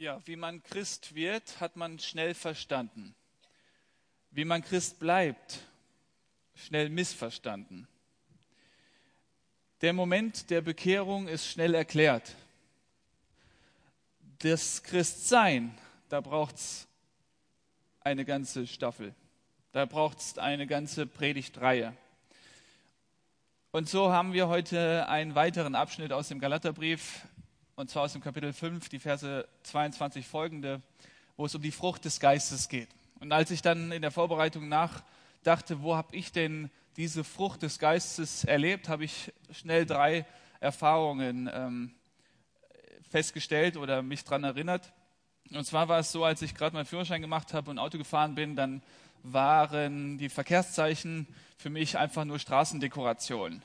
Ja, wie man Christ wird, hat man schnell verstanden. Wie man Christ bleibt, schnell missverstanden. Der Moment der Bekehrung ist schnell erklärt. Das Christsein, da braucht es eine ganze Staffel. Da braucht es eine ganze Predigtreihe. Und so haben wir heute einen weiteren Abschnitt aus dem Galaterbrief und zwar aus dem Kapitel 5, die Verse 22 folgende, wo es um die Frucht des Geistes geht. Und als ich dann in der Vorbereitung nachdachte, wo habe ich denn diese Frucht des Geistes erlebt, habe ich schnell drei Erfahrungen ähm, festgestellt oder mich daran erinnert. Und zwar war es so, als ich gerade meinen Führerschein gemacht habe und Auto gefahren bin, dann waren die Verkehrszeichen für mich einfach nur Straßendekoration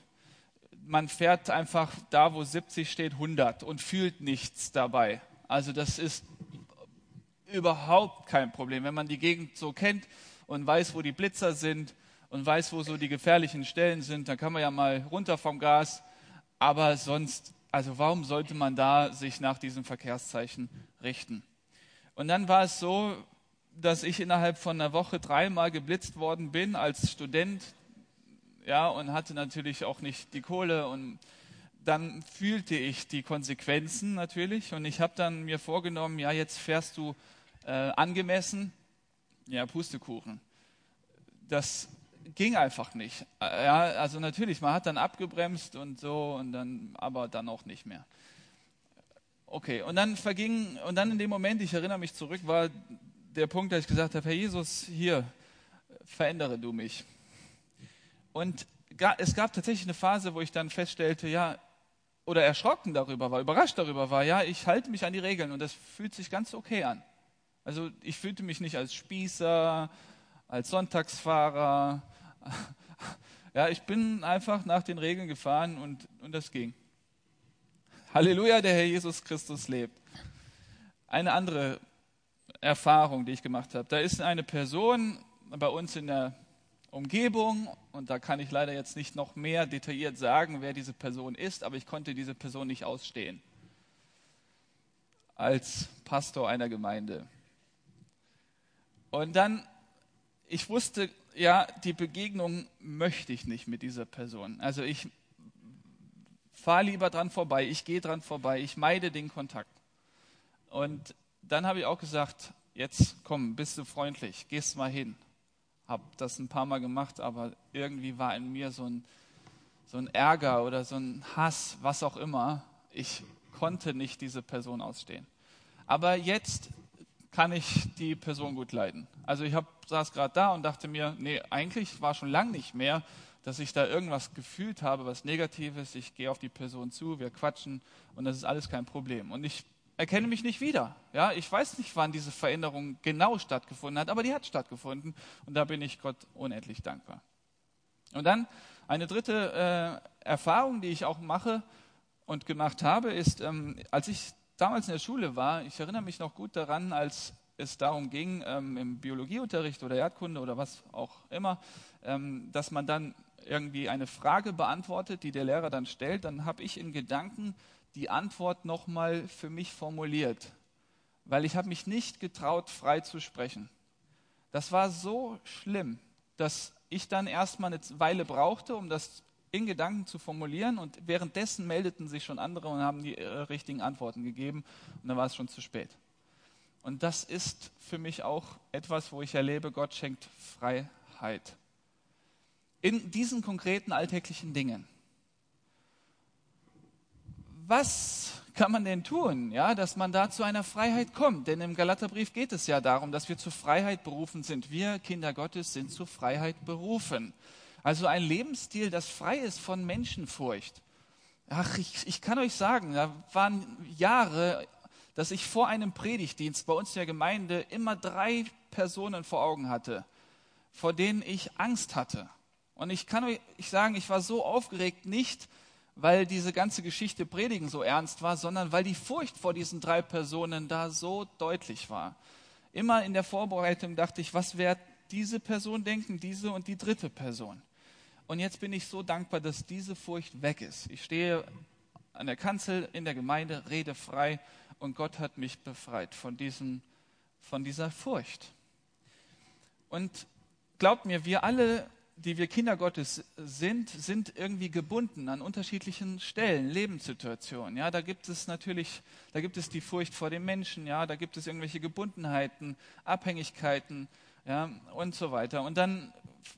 man fährt einfach da, wo 70 steht, 100 und fühlt nichts dabei. Also das ist überhaupt kein Problem. Wenn man die Gegend so kennt und weiß, wo die Blitzer sind und weiß, wo so die gefährlichen Stellen sind, dann kann man ja mal runter vom Gas. Aber sonst, also warum sollte man da sich nach diesem Verkehrszeichen richten? Und dann war es so, dass ich innerhalb von einer Woche dreimal geblitzt worden bin als Student ja, und hatte natürlich auch nicht die Kohle und dann fühlte ich die Konsequenzen natürlich und ich habe dann mir vorgenommen, ja, jetzt fährst du äh, angemessen, ja, Pustekuchen. Das ging einfach nicht. Äh, ja, also natürlich, man hat dann abgebremst und so und dann, aber dann auch nicht mehr. Okay, und dann verging, und dann in dem Moment, ich erinnere mich zurück, war der Punkt, dass ich gesagt habe, Herr Jesus, hier, verändere du mich. Und es gab tatsächlich eine Phase, wo ich dann feststellte, ja, oder erschrocken darüber war, überrascht darüber war, ja, ich halte mich an die Regeln und das fühlt sich ganz okay an. Also ich fühlte mich nicht als Spießer, als Sonntagsfahrer. Ja, ich bin einfach nach den Regeln gefahren und, und das ging. Halleluja, der Herr Jesus Christus lebt. Eine andere Erfahrung, die ich gemacht habe. Da ist eine Person bei uns in der Umgebung und da kann ich leider jetzt nicht noch mehr detailliert sagen, wer diese Person ist, aber ich konnte diese Person nicht ausstehen als Pastor einer Gemeinde. Und dann, ich wusste, ja, die Begegnung möchte ich nicht mit dieser Person. Also ich fahre lieber dran vorbei, ich gehe dran vorbei, ich meide den Kontakt. Und dann habe ich auch gesagt, jetzt komm, bist du freundlich, gehst mal hin habe das ein paar Mal gemacht, aber irgendwie war in mir so ein, so ein Ärger oder so ein Hass, was auch immer. Ich konnte nicht diese Person ausstehen. Aber jetzt kann ich die Person gut leiden. Also ich hab, saß gerade da und dachte mir, nee, eigentlich war schon lang nicht mehr, dass ich da irgendwas gefühlt habe, was Negatives. Ich gehe auf die Person zu, wir quatschen und das ist alles kein Problem. Und ich erkenne mich nicht wieder. Ja, ich weiß nicht, wann diese Veränderung genau stattgefunden hat, aber die hat stattgefunden und da bin ich Gott unendlich dankbar. Und dann eine dritte äh, Erfahrung, die ich auch mache und gemacht habe, ist, ähm, als ich damals in der Schule war, ich erinnere mich noch gut daran, als es darum ging, ähm, im Biologieunterricht oder Erdkunde oder was auch immer, ähm, dass man dann irgendwie eine Frage beantwortet, die der Lehrer dann stellt, dann habe ich in Gedanken die Antwort nochmal für mich formuliert, weil ich habe mich nicht getraut, frei zu sprechen. Das war so schlimm, dass ich dann erstmal eine Weile brauchte, um das in Gedanken zu formulieren und währenddessen meldeten sich schon andere und haben die äh, richtigen Antworten gegeben und dann war es schon zu spät. Und das ist für mich auch etwas, wo ich erlebe, Gott schenkt Freiheit. In diesen konkreten alltäglichen Dingen was kann man denn tun, ja, dass man da zu einer Freiheit kommt? Denn im Galaterbrief geht es ja darum, dass wir zur Freiheit berufen sind. Wir, Kinder Gottes, sind zur Freiheit berufen. Also ein Lebensstil, das frei ist von Menschenfurcht. Ach, ich, ich kann euch sagen, da waren Jahre, dass ich vor einem Predigtdienst bei uns in der Gemeinde immer drei Personen vor Augen hatte, vor denen ich Angst hatte. Und ich kann euch sagen, ich war so aufgeregt, nicht weil diese ganze Geschichte Predigen so ernst war, sondern weil die Furcht vor diesen drei Personen da so deutlich war. Immer in der Vorbereitung dachte ich, was wird diese Person denken, diese und die dritte Person. Und jetzt bin ich so dankbar, dass diese Furcht weg ist. Ich stehe an der Kanzel in der Gemeinde, rede frei und Gott hat mich befreit von, diesem, von dieser Furcht. Und glaubt mir, wir alle, die wir Kinder Gottes sind, sind irgendwie gebunden an unterschiedlichen Stellen, Lebenssituationen. Ja, da gibt es natürlich, da gibt es die Furcht vor dem Menschen, ja, da gibt es irgendwelche Gebundenheiten, Abhängigkeiten, ja, und so weiter. Und dann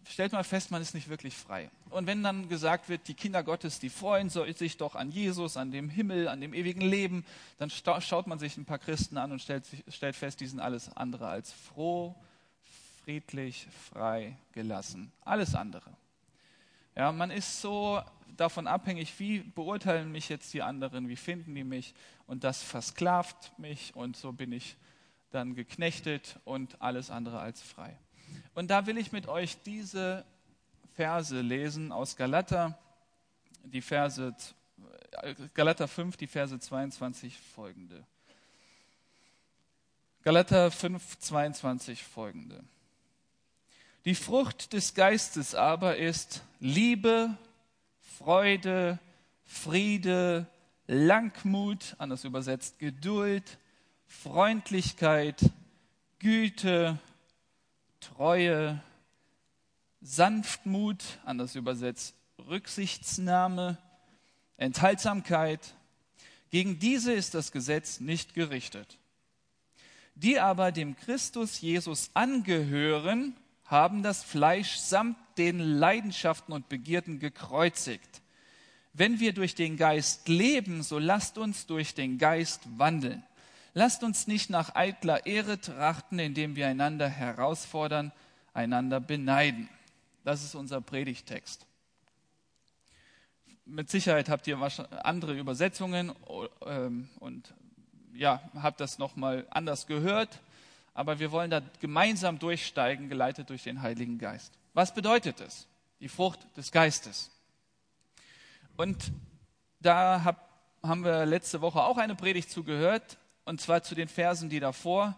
stellt man fest, man ist nicht wirklich frei. Und wenn dann gesagt wird, die Kinder Gottes, die freuen sich doch an Jesus, an dem Himmel, an dem ewigen Leben, dann schaut man sich ein paar Christen an und stellt, stellt fest, die sind alles andere als froh, friedlich, frei, gelassen. Alles andere. Ja, man ist so davon abhängig, wie beurteilen mich jetzt die anderen, wie finden die mich und das versklavt mich und so bin ich dann geknechtet und alles andere als frei. Und da will ich mit euch diese Verse lesen aus Galater, die Verse, Galater 5, die Verse 22 folgende. Galater 5, 22 folgende. Die Frucht des Geistes aber ist Liebe, Freude, Friede, Langmut, anders übersetzt Geduld, Freundlichkeit, Güte, Treue, Sanftmut, anders übersetzt Rücksichtsnahme, Enthaltsamkeit. Gegen diese ist das Gesetz nicht gerichtet. Die aber dem Christus Jesus angehören, haben das Fleisch samt den Leidenschaften und Begierden gekreuzigt. Wenn wir durch den Geist leben, so lasst uns durch den Geist wandeln. Lasst uns nicht nach eitler Ehre trachten, indem wir einander herausfordern, einander beneiden. Das ist unser Predigtext. Mit Sicherheit habt ihr andere Übersetzungen ähm, und ja, habt das nochmal anders gehört, aber wir wollen da gemeinsam durchsteigen, geleitet durch den Heiligen Geist. Was bedeutet es? Die Frucht des Geistes. Und da hab, haben wir letzte Woche auch eine Predigt zugehört und zwar zu den Versen, die davor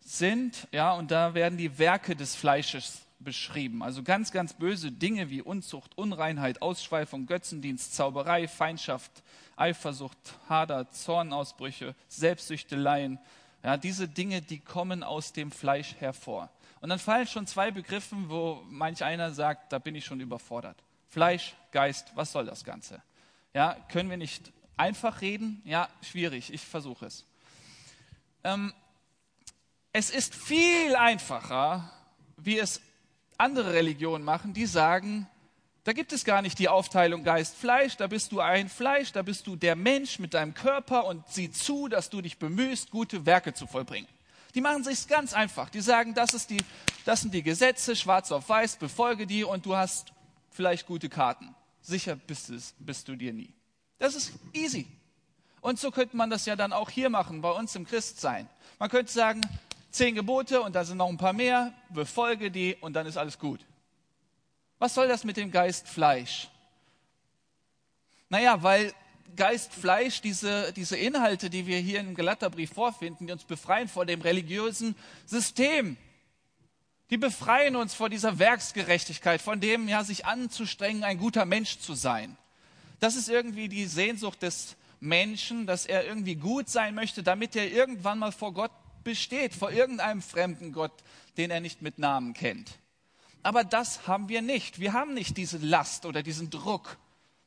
sind, ja, und da werden die Werke des Fleisches beschrieben. Also ganz, ganz böse Dinge wie Unzucht, Unreinheit, Ausschweifung, Götzendienst, Zauberei, Feindschaft, Eifersucht, Hader, Zornausbrüche, Selbstsüchteleien. Ja, diese Dinge, die kommen aus dem Fleisch hervor. Und dann fallen schon zwei Begriffen, wo manch einer sagt, da bin ich schon überfordert. Fleisch, Geist, was soll das Ganze? Ja, können wir nicht einfach reden? Ja, schwierig, ich versuche es. Ähm, es ist viel einfacher, wie es andere Religionen machen, die sagen, da gibt es gar nicht die Aufteilung Geist-Fleisch, da bist du ein Fleisch, da bist du der Mensch mit deinem Körper und sieh zu, dass du dich bemühst, gute Werke zu vollbringen. Die machen sich ganz einfach. Die sagen, das, ist die, das sind die Gesetze, schwarz auf weiß, befolge die und du hast vielleicht gute Karten. Sicher bist, es, bist du dir nie. Das ist easy. Und so könnte man das ja dann auch hier machen, bei uns im Christsein. Man könnte sagen, zehn Gebote und da sind noch ein paar mehr, befolge die und dann ist alles gut. Was soll das mit dem Geist Fleisch? Naja, weil Geist Fleisch, diese, diese Inhalte, die wir hier im Galaterbrief vorfinden, die uns befreien vor dem religiösen System. Die befreien uns vor dieser Werksgerechtigkeit, von dem ja sich anzustrengen, ein guter Mensch zu sein. Das ist irgendwie die Sehnsucht des Menschen, dass er irgendwie gut sein möchte, damit er irgendwann mal vor Gott besteht, vor irgendeinem fremden Gott, den er nicht mit Namen kennt. Aber das haben wir nicht. Wir haben nicht diese Last oder diesen Druck,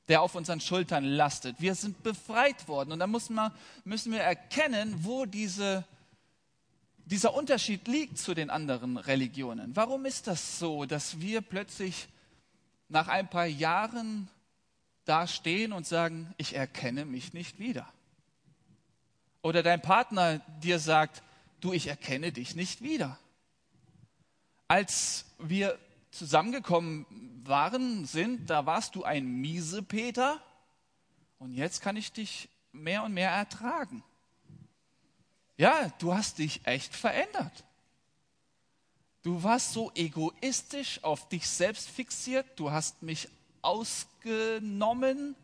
der auf unseren Schultern lastet. Wir sind befreit worden. Und da müssen wir, müssen wir erkennen, wo diese, dieser Unterschied liegt zu den anderen Religionen. Warum ist das so, dass wir plötzlich nach ein paar Jahren da stehen und sagen, ich erkenne mich nicht wieder. Oder dein Partner dir sagt, du, ich erkenne dich nicht wieder. Als wir zusammengekommen waren, sind, da warst du ein miese Peter und jetzt kann ich dich mehr und mehr ertragen. Ja, du hast dich echt verändert. Du warst so egoistisch, auf dich selbst fixiert, du hast mich ausgenommen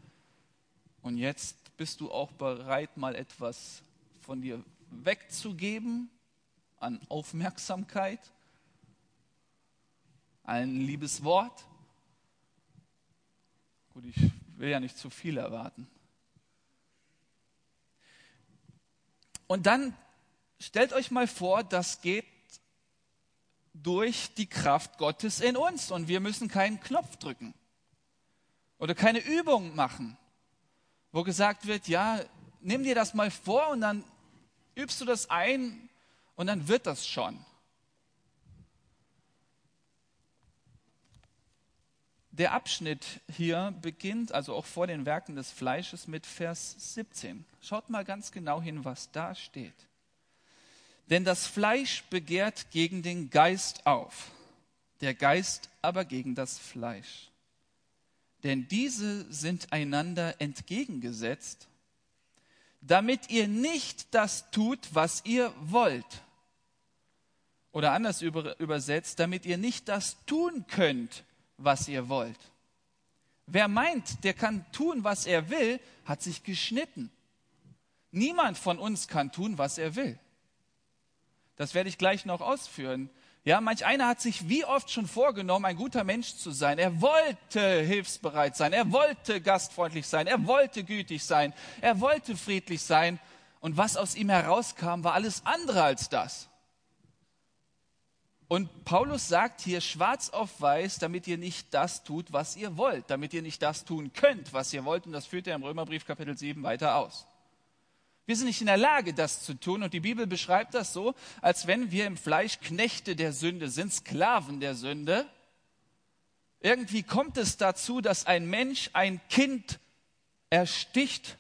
und jetzt bist du auch bereit, mal etwas von dir wegzugeben an Aufmerksamkeit, ein liebes Wort. Gut, ich will ja nicht zu viel erwarten. Und dann stellt euch mal vor, das geht durch die Kraft Gottes in uns und wir müssen keinen Knopf drücken oder keine Übung machen, wo gesagt wird, ja, nimm dir das mal vor und dann übst du das ein und dann wird das schon. Der Abschnitt hier beginnt, also auch vor den Werken des Fleisches, mit Vers 17. Schaut mal ganz genau hin, was da steht. Denn das Fleisch begehrt gegen den Geist auf, der Geist aber gegen das Fleisch. Denn diese sind einander entgegengesetzt, damit ihr nicht das tut, was ihr wollt. Oder anders übersetzt, damit ihr nicht das tun könnt, was ihr wollt. Wer meint, der kann tun, was er will, hat sich geschnitten. Niemand von uns kann tun, was er will. Das werde ich gleich noch ausführen. Ja, manch einer hat sich wie oft schon vorgenommen, ein guter Mensch zu sein. Er wollte hilfsbereit sein, er wollte gastfreundlich sein, er wollte gütig sein, er wollte friedlich sein. Und was aus ihm herauskam, war alles andere als das. Und Paulus sagt hier schwarz auf weiß, damit ihr nicht das tut, was ihr wollt, damit ihr nicht das tun könnt, was ihr wollt. Und das führt er im Römerbrief Kapitel 7 weiter aus. Wir sind nicht in der Lage, das zu tun. Und die Bibel beschreibt das so, als wenn wir im Fleisch Knechte der Sünde sind, Sklaven der Sünde. Irgendwie kommt es dazu, dass ein Mensch ein Kind ersticht.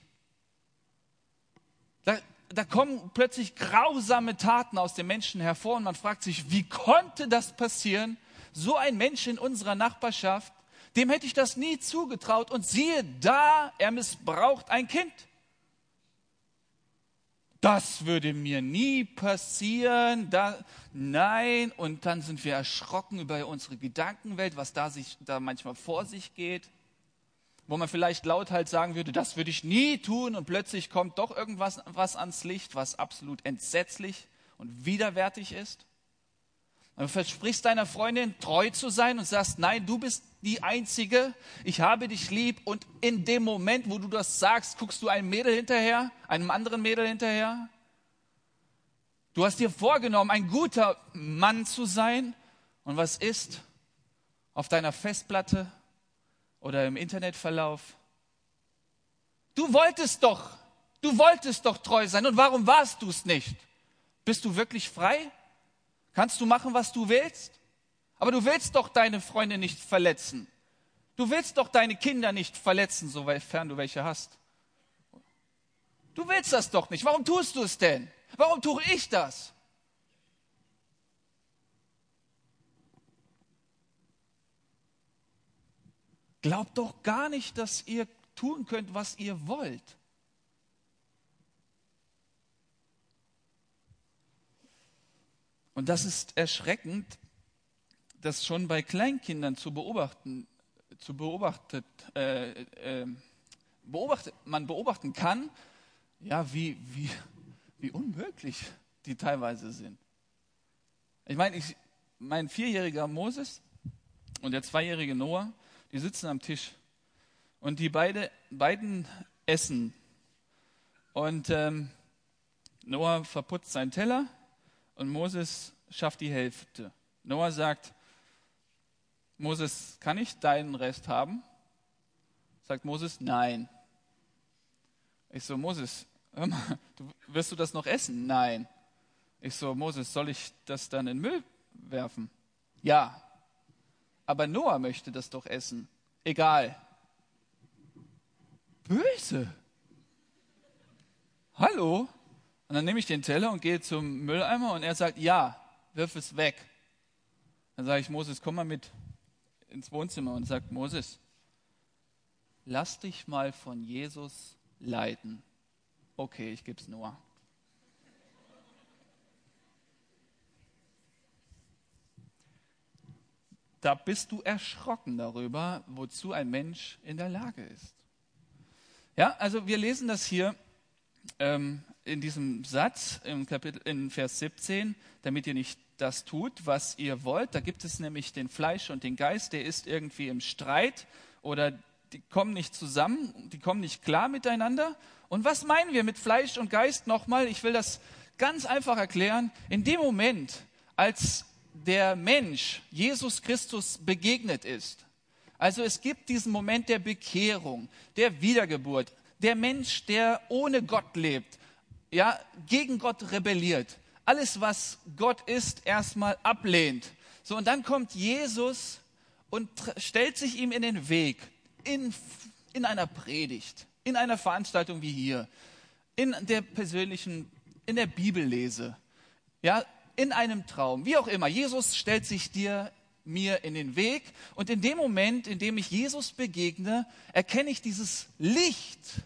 Da, kommen plötzlich grausame Taten aus dem Menschen hervor und man fragt sich, wie konnte das passieren? So ein Mensch in unserer Nachbarschaft, dem hätte ich das nie zugetraut und siehe da, er missbraucht ein Kind. Das würde mir nie passieren. Da, nein, und dann sind wir erschrocken über unsere Gedankenwelt, was da, sich, da manchmal vor sich geht wo man vielleicht laut halt sagen würde, das würde ich nie tun und plötzlich kommt doch irgendwas was ans Licht, was absolut entsetzlich und widerwärtig ist. Du versprichst deiner Freundin treu zu sein und sagst, nein, du bist die Einzige, ich habe dich lieb und in dem Moment, wo du das sagst, guckst du einem Mädel hinterher, einem anderen Mädel hinterher. Du hast dir vorgenommen, ein guter Mann zu sein und was ist auf deiner Festplatte oder im Internetverlauf. Du wolltest doch, du wolltest doch treu sein. Und warum warst du es nicht? Bist du wirklich frei? Kannst du machen, was du willst? Aber du willst doch deine Freunde nicht verletzen. Du willst doch deine Kinder nicht verletzen, sofern du welche hast. Du willst das doch nicht. Warum tust du es denn? Warum tue ich das? Glaubt doch gar nicht, dass ihr tun könnt, was ihr wollt. Und das ist erschreckend, das schon bei Kleinkindern zu beobachten, zu beobachtet, äh, äh, beobachtet, man beobachten kann, ja, wie, wie, wie unmöglich die teilweise sind. Ich meine, ich, mein vierjähriger Moses und der zweijährige Noah, die sitzen am Tisch und die beide, beiden essen. Und ähm, Noah verputzt seinen Teller und Moses schafft die Hälfte. Noah sagt, Moses, kann ich deinen Rest haben? Sagt Moses, nein. Ich so, Moses, mal, du, wirst du das noch essen? Nein. Ich so, Moses, soll ich das dann in Müll werfen? Ja. Aber Noah möchte das doch essen. Egal. Böse. Hallo? Und dann nehme ich den Teller und gehe zum Mülleimer und er sagt, ja, wirf es weg. Dann sage ich, Moses, komm mal mit ins Wohnzimmer und sagt, Moses, lass dich mal von Jesus leiten. Okay, ich gebe es Noah. Da bist du erschrocken darüber, wozu ein Mensch in der Lage ist. Ja, also wir lesen das hier ähm, in diesem Satz im Kapitel, in Vers 17, damit ihr nicht das tut, was ihr wollt. Da gibt es nämlich den Fleisch und den Geist, der ist irgendwie im Streit oder die kommen nicht zusammen, die kommen nicht klar miteinander. Und was meinen wir mit Fleisch und Geist nochmal? Ich will das ganz einfach erklären. In dem Moment, als der Mensch Jesus Christus begegnet ist, also es gibt diesen Moment der Bekehrung, der Wiedergeburt, der Mensch, der ohne Gott lebt, ja, gegen Gott rebelliert, alles, was Gott ist, erstmal ablehnt. So, und dann kommt Jesus und stellt sich ihm in den Weg, in, in einer Predigt, in einer Veranstaltung wie hier, in der persönlichen, in der Bibellese, ja, in einem Traum, wie auch immer. Jesus stellt sich dir mir in den Weg und in dem Moment, in dem ich Jesus begegne, erkenne ich dieses Licht,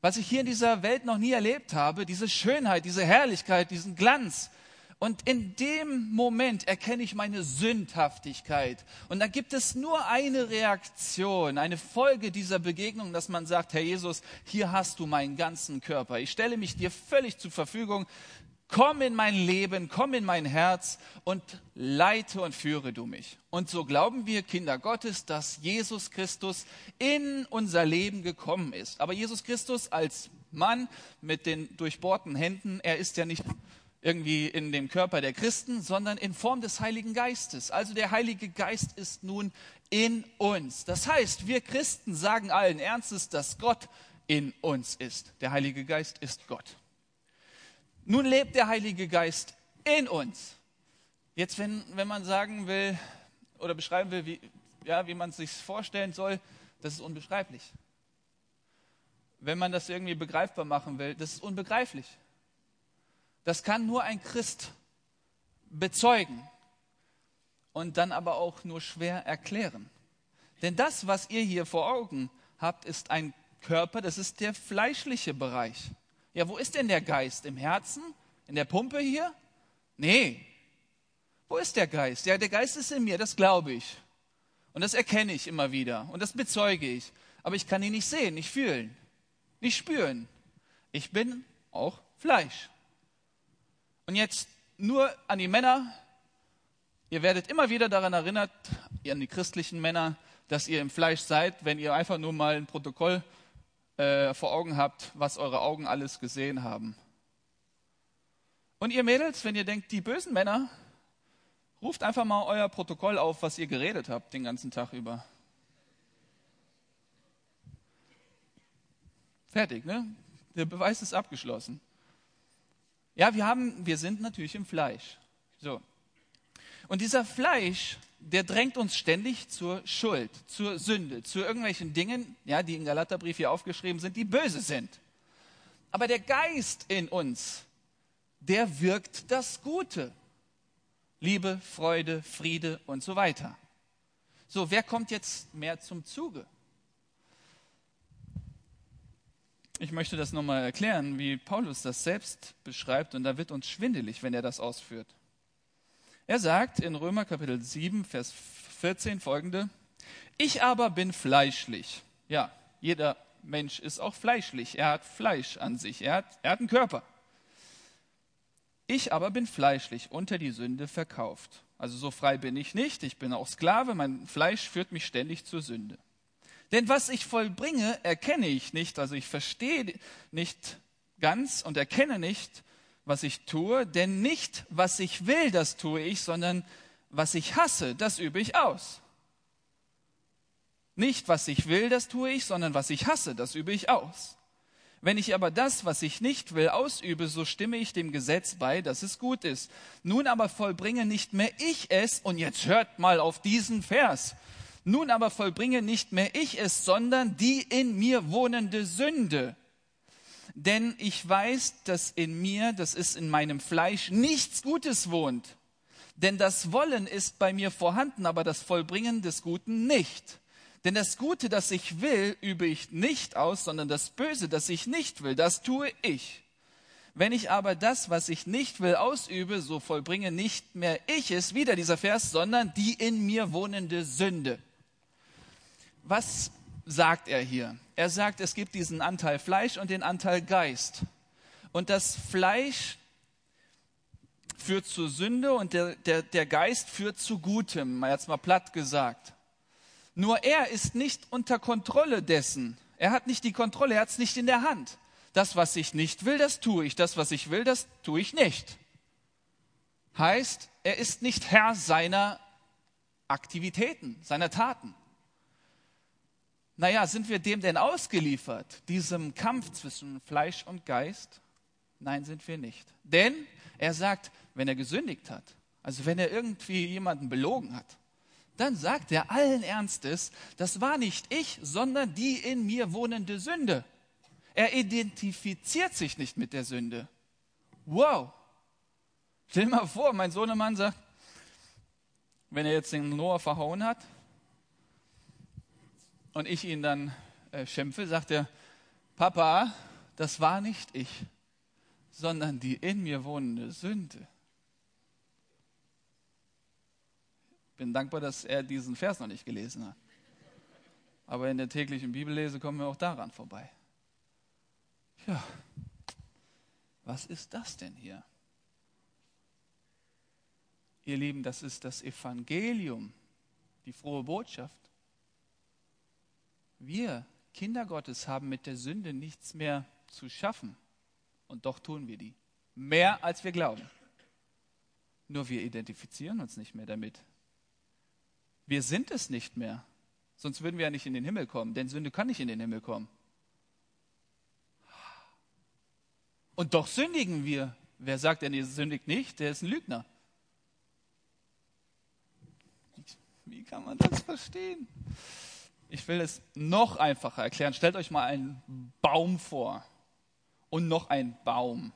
was ich hier in dieser Welt noch nie erlebt habe, diese Schönheit, diese Herrlichkeit, diesen Glanz. Und in dem Moment erkenne ich meine Sündhaftigkeit. Und dann gibt es nur eine Reaktion, eine Folge dieser Begegnung, dass man sagt, Herr Jesus, hier hast du meinen ganzen Körper. Ich stelle mich dir völlig zur Verfügung. Komm in mein Leben, komm in mein Herz und leite und führe du mich. Und so glauben wir Kinder Gottes, dass Jesus Christus in unser Leben gekommen ist. Aber Jesus Christus als Mann mit den durchbohrten Händen, er ist ja nicht irgendwie in dem Körper der Christen, sondern in Form des Heiligen Geistes. Also der Heilige Geist ist nun in uns. Das heißt, wir Christen sagen allen Ernstes, dass Gott in uns ist. Der Heilige Geist ist Gott. Nun lebt der Heilige Geist in uns. Jetzt, wenn, wenn man sagen will oder beschreiben will, wie, ja, wie man es sich vorstellen soll, das ist unbeschreiblich. Wenn man das irgendwie begreifbar machen will, das ist unbegreiflich. Das kann nur ein Christ bezeugen und dann aber auch nur schwer erklären. Denn das, was ihr hier vor Augen habt, ist ein Körper, das ist der fleischliche Bereich. Ja, wo ist denn der Geist? Im Herzen? In der Pumpe hier? Nee. Wo ist der Geist? Ja, der Geist ist in mir, das glaube ich. Und das erkenne ich immer wieder und das bezeuge ich. Aber ich kann ihn nicht sehen, nicht fühlen, nicht spüren. Ich bin auch Fleisch. Und jetzt nur an die Männer. Ihr werdet immer wieder daran erinnert, an die christlichen Männer, dass ihr im Fleisch seid, wenn ihr einfach nur mal ein Protokoll äh, vor Augen habt, was eure Augen alles gesehen haben. Und ihr Mädels, wenn ihr denkt, die bösen Männer, ruft einfach mal euer Protokoll auf, was ihr geredet habt den ganzen Tag über. Fertig, ne? Der Beweis ist abgeschlossen. Ja, wir haben, wir sind natürlich im Fleisch. So. Und dieser Fleisch, der drängt uns ständig zur Schuld, zur Sünde, zu irgendwelchen Dingen, ja, die im Galaterbrief hier aufgeschrieben sind, die böse sind. Aber der Geist in uns, der wirkt das Gute. Liebe, Freude, Friede und so weiter. So, wer kommt jetzt mehr zum Zuge? Ich möchte das nochmal erklären, wie Paulus das selbst beschreibt, und da wird uns schwindelig, wenn er das ausführt. Er sagt in Römer Kapitel 7, Vers 14 folgende, ich aber bin fleischlich. Ja, jeder Mensch ist auch fleischlich. Er hat Fleisch an sich. Er hat, er hat einen Körper. Ich aber bin fleischlich unter die Sünde verkauft. Also so frei bin ich nicht. Ich bin auch Sklave. Mein Fleisch führt mich ständig zur Sünde. Denn was ich vollbringe, erkenne ich nicht. Also ich verstehe nicht ganz und erkenne nicht, was ich tue, denn nicht, was ich will, das tue ich, sondern was ich hasse, das übe ich aus. Nicht, was ich will, das tue ich, sondern was ich hasse, das übe ich aus. Wenn ich aber das, was ich nicht will, ausübe, so stimme ich dem Gesetz bei, dass es gut ist. Nun aber vollbringe nicht mehr ich es, und jetzt hört mal auf diesen Vers. Nun aber vollbringe nicht mehr ich es, sondern die in mir wohnende Sünde denn ich weiß, dass in mir, das ist in meinem Fleisch, nichts Gutes wohnt. Denn das Wollen ist bei mir vorhanden, aber das Vollbringen des Guten nicht. Denn das Gute, das ich will, übe ich nicht aus, sondern das Böse, das ich nicht will, das tue ich. Wenn ich aber das, was ich nicht will, ausübe, so vollbringe nicht mehr ich es, wieder dieser Vers, sondern die in mir wohnende Sünde. Was sagt er hier? Er sagt, es gibt diesen Anteil Fleisch und den Anteil Geist. Und das Fleisch führt zur Sünde und der, der, der Geist führt zu Gutem, mal jetzt mal platt gesagt. Nur er ist nicht unter Kontrolle dessen. Er hat nicht die Kontrolle, er hat es nicht in der Hand. Das, was ich nicht will, das tue ich. Das, was ich will, das tue ich nicht. Heißt, er ist nicht Herr seiner Aktivitäten, seiner Taten. Naja, sind wir dem denn ausgeliefert, diesem Kampf zwischen Fleisch und Geist? Nein, sind wir nicht. Denn er sagt, wenn er gesündigt hat, also wenn er irgendwie jemanden belogen hat, dann sagt er allen Ernstes, das war nicht ich, sondern die in mir wohnende Sünde. Er identifiziert sich nicht mit der Sünde. Wow. Stell dir mal vor, mein Sohnemann sagt, wenn er jetzt den Noah verhauen hat und ich ihn dann äh, schimpfe, sagt er, Papa, das war nicht ich, sondern die in mir wohnende Sünde. bin dankbar, dass er diesen Vers noch nicht gelesen hat. Aber in der täglichen Bibellese kommen wir auch daran vorbei. Ja, was ist das denn hier? Ihr Lieben, das ist das Evangelium, die frohe Botschaft. Wir, Kinder Gottes, haben mit der Sünde nichts mehr zu schaffen. Und doch tun wir die. Mehr als wir glauben. Nur wir identifizieren uns nicht mehr damit. Wir sind es nicht mehr. Sonst würden wir ja nicht in den Himmel kommen, denn Sünde kann nicht in den Himmel kommen. Und doch sündigen wir. Wer sagt denn, ihr sündigt nicht? Der ist ein Lügner. Wie kann man das verstehen? Ich will es noch einfacher erklären. Stellt euch mal einen Baum vor und noch einen Baum.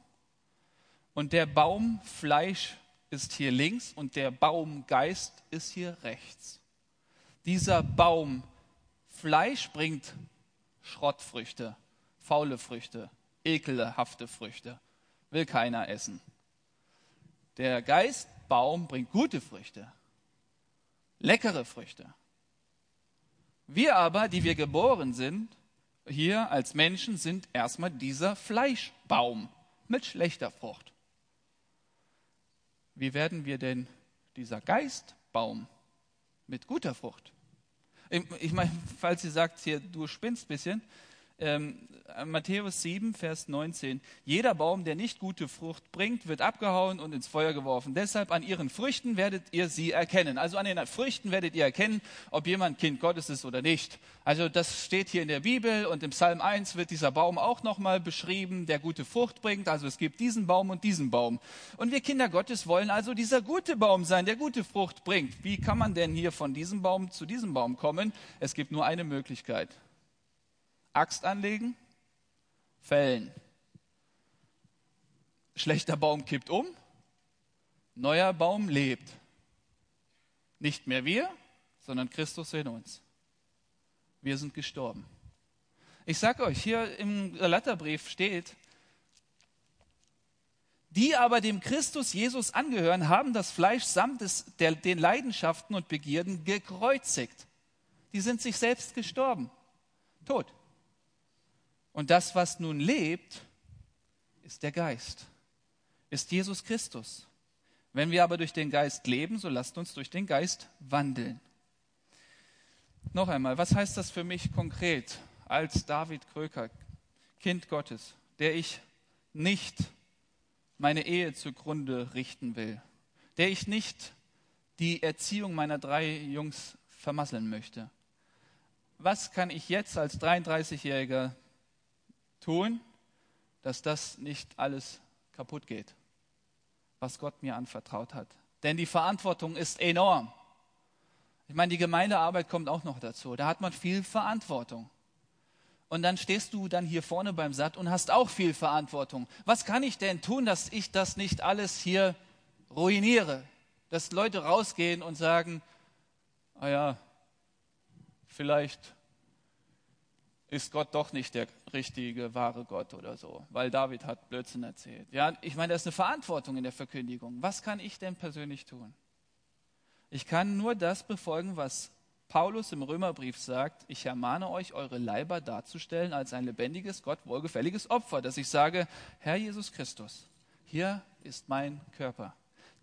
Und der Baumfleisch ist hier links und der Baumgeist ist hier rechts. Dieser Baum Fleisch bringt Schrottfrüchte, faule Früchte, ekelhafte Früchte, will keiner essen. Der Geistbaum bringt gute Früchte, leckere Früchte. Wir aber, die wir geboren sind, hier als Menschen, sind erstmal dieser Fleischbaum mit schlechter Frucht. Wie werden wir denn dieser Geistbaum mit guter Frucht? Ich meine, falls ihr sagt hier, du spinnst ein bisschen, ähm, Matthäus 7, Vers 19. Jeder Baum, der nicht gute Frucht bringt, wird abgehauen und ins Feuer geworfen. Deshalb an ihren Früchten werdet ihr sie erkennen. Also an den Früchten werdet ihr erkennen, ob jemand Kind Gottes ist oder nicht. Also das steht hier in der Bibel und im Psalm 1 wird dieser Baum auch nochmal beschrieben, der gute Frucht bringt. Also es gibt diesen Baum und diesen Baum. Und wir Kinder Gottes wollen also dieser gute Baum sein, der gute Frucht bringt. Wie kann man denn hier von diesem Baum zu diesem Baum kommen? Es gibt nur eine Möglichkeit. Axt anlegen, fällen. Schlechter Baum kippt um, neuer Baum lebt. Nicht mehr wir, sondern Christus in uns. Wir sind gestorben. Ich sage euch, hier im Galaterbrief steht, die aber dem Christus Jesus angehören, haben das Fleisch samt des, der, den Leidenschaften und Begierden gekreuzigt. Die sind sich selbst gestorben. Tot. Und das, was nun lebt, ist der Geist, ist Jesus Christus. Wenn wir aber durch den Geist leben, so lasst uns durch den Geist wandeln. Noch einmal, was heißt das für mich konkret als David Kröker, Kind Gottes, der ich nicht meine Ehe zugrunde richten will, der ich nicht die Erziehung meiner drei Jungs vermasseln möchte? Was kann ich jetzt als 33-Jähriger tun, dass das nicht alles kaputt geht, was Gott mir anvertraut hat. Denn die Verantwortung ist enorm. Ich meine, die Gemeindearbeit kommt auch noch dazu. Da hat man viel Verantwortung. Und dann stehst du dann hier vorne beim Satt und hast auch viel Verantwortung. Was kann ich denn tun, dass ich das nicht alles hier ruiniere? Dass Leute rausgehen und sagen, ah ja, vielleicht ist Gott doch nicht der richtige, wahre Gott oder so, weil David hat Blödsinn erzählt. Ja, ich meine, das ist eine Verantwortung in der Verkündigung. Was kann ich denn persönlich tun? Ich kann nur das befolgen, was Paulus im Römerbrief sagt. Ich ermahne euch, eure Leiber darzustellen als ein lebendiges, Gott wohlgefälliges Opfer, dass ich sage, Herr Jesus Christus, hier ist mein Körper.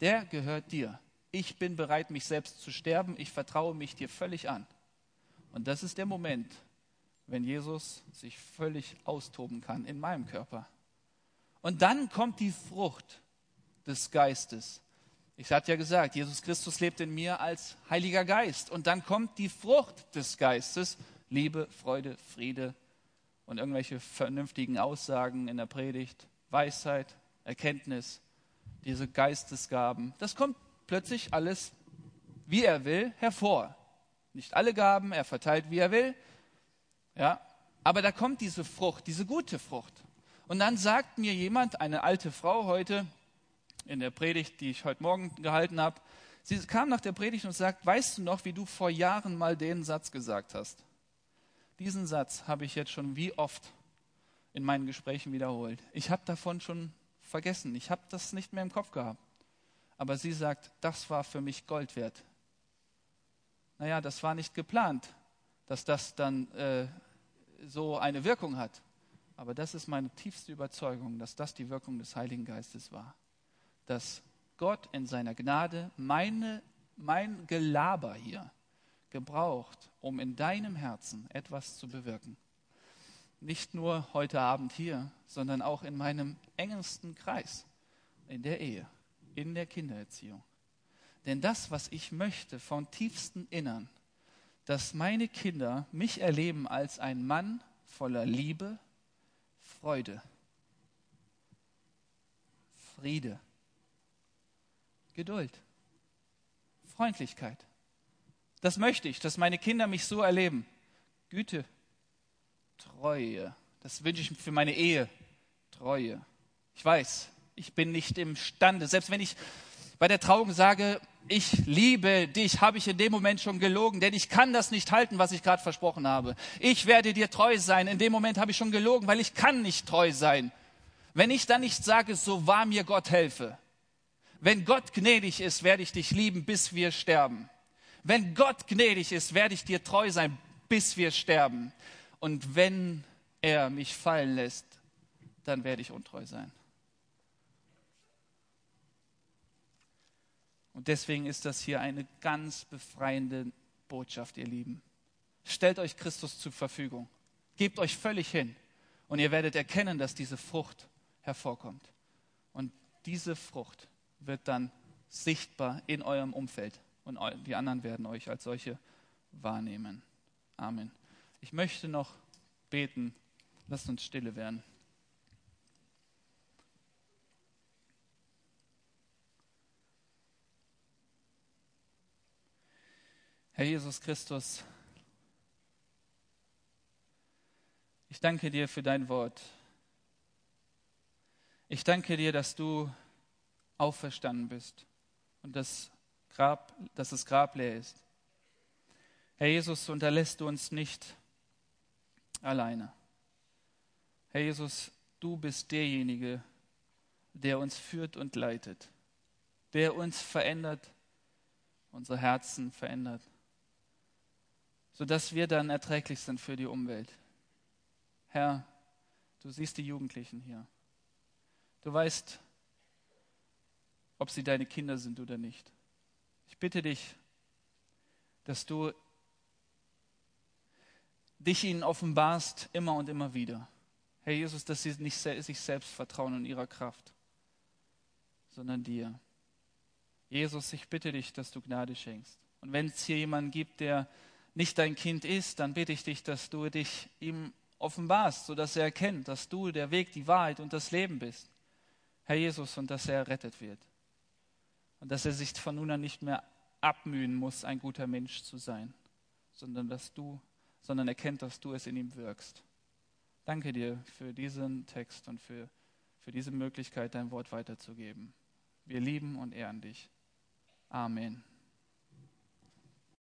Der gehört dir. Ich bin bereit, mich selbst zu sterben. Ich vertraue mich dir völlig an. Und das ist der Moment, wenn Jesus sich völlig austoben kann in meinem Körper. Und dann kommt die Frucht des Geistes. Ich hatte ja gesagt, Jesus Christus lebt in mir als Heiliger Geist. Und dann kommt die Frucht des Geistes, Liebe, Freude, Friede und irgendwelche vernünftigen Aussagen in der Predigt, Weisheit, Erkenntnis, diese Geistesgaben. Das kommt plötzlich alles, wie er will, hervor. Nicht alle Gaben, er verteilt, wie er will. Ja, aber da kommt diese Frucht, diese gute Frucht. Und dann sagt mir jemand, eine alte Frau heute, in der Predigt, die ich heute Morgen gehalten habe. Sie kam nach der Predigt und sagt, weißt du noch, wie du vor Jahren mal den Satz gesagt hast? Diesen Satz habe ich jetzt schon wie oft in meinen Gesprächen wiederholt. Ich habe davon schon vergessen. Ich habe das nicht mehr im Kopf gehabt. Aber sie sagt, das war für mich Gold wert. Naja, das war nicht geplant, dass das dann äh, so eine Wirkung hat. Aber das ist meine tiefste Überzeugung, dass das die Wirkung des Heiligen Geistes war dass Gott in seiner Gnade meine, mein Gelaber hier gebraucht, um in deinem Herzen etwas zu bewirken. Nicht nur heute Abend hier, sondern auch in meinem engsten Kreis, in der Ehe, in der Kindererziehung. Denn das, was ich möchte vom tiefsten Innern, dass meine Kinder mich erleben als ein Mann voller Liebe, Freude, Friede, Geduld, Freundlichkeit. Das möchte ich, dass meine Kinder mich so erleben. Güte, Treue. Das wünsche ich für meine Ehe. Treue. Ich weiß, ich bin nicht imstande. Selbst wenn ich bei der Trauung sage, ich liebe dich, habe ich in dem Moment schon gelogen, denn ich kann das nicht halten, was ich gerade versprochen habe. Ich werde dir treu sein. In dem Moment habe ich schon gelogen, weil ich kann nicht treu sein. Wenn ich dann nicht sage, so wahr mir Gott helfe, wenn Gott gnädig ist, werde ich dich lieben, bis wir sterben. Wenn Gott gnädig ist, werde ich dir treu sein, bis wir sterben. Und wenn er mich fallen lässt, dann werde ich untreu sein. Und deswegen ist das hier eine ganz befreiende Botschaft, ihr Lieben. Stellt euch Christus zur Verfügung. Gebt euch völlig hin. Und ihr werdet erkennen, dass diese Frucht hervorkommt. Und diese Frucht wird dann sichtbar in eurem Umfeld und die anderen werden euch als solche wahrnehmen. Amen. Ich möchte noch beten. Lasst uns stille werden. Herr Jesus Christus, ich danke dir für dein Wort. Ich danke dir, dass du auferstanden bist und das Grab, dass das Grab leer ist. Herr Jesus, unterlässt du uns nicht alleine. Herr Jesus, du bist derjenige, der uns führt und leitet, der uns verändert, unsere Herzen verändert, sodass wir dann erträglich sind für die Umwelt. Herr, du siehst die Jugendlichen hier. Du weißt, ob sie deine Kinder sind oder nicht. Ich bitte dich, dass du dich ihnen offenbarst immer und immer wieder. Herr Jesus, dass sie nicht sich selbst vertrauen in ihrer Kraft, sondern dir. Jesus, ich bitte dich, dass du Gnade schenkst. Und wenn es hier jemanden gibt, der nicht dein Kind ist, dann bitte ich dich, dass du dich ihm offenbarst, sodass er erkennt, dass du der Weg, die Wahrheit und das Leben bist. Herr Jesus, und dass er errettet wird und dass er sich von nun an nicht mehr abmühen muss, ein guter Mensch zu sein, sondern dass du, sondern erkennt, dass du es in ihm wirkst. Danke dir für diesen Text und für, für diese Möglichkeit, dein Wort weiterzugeben. Wir lieben und ehren dich. Amen.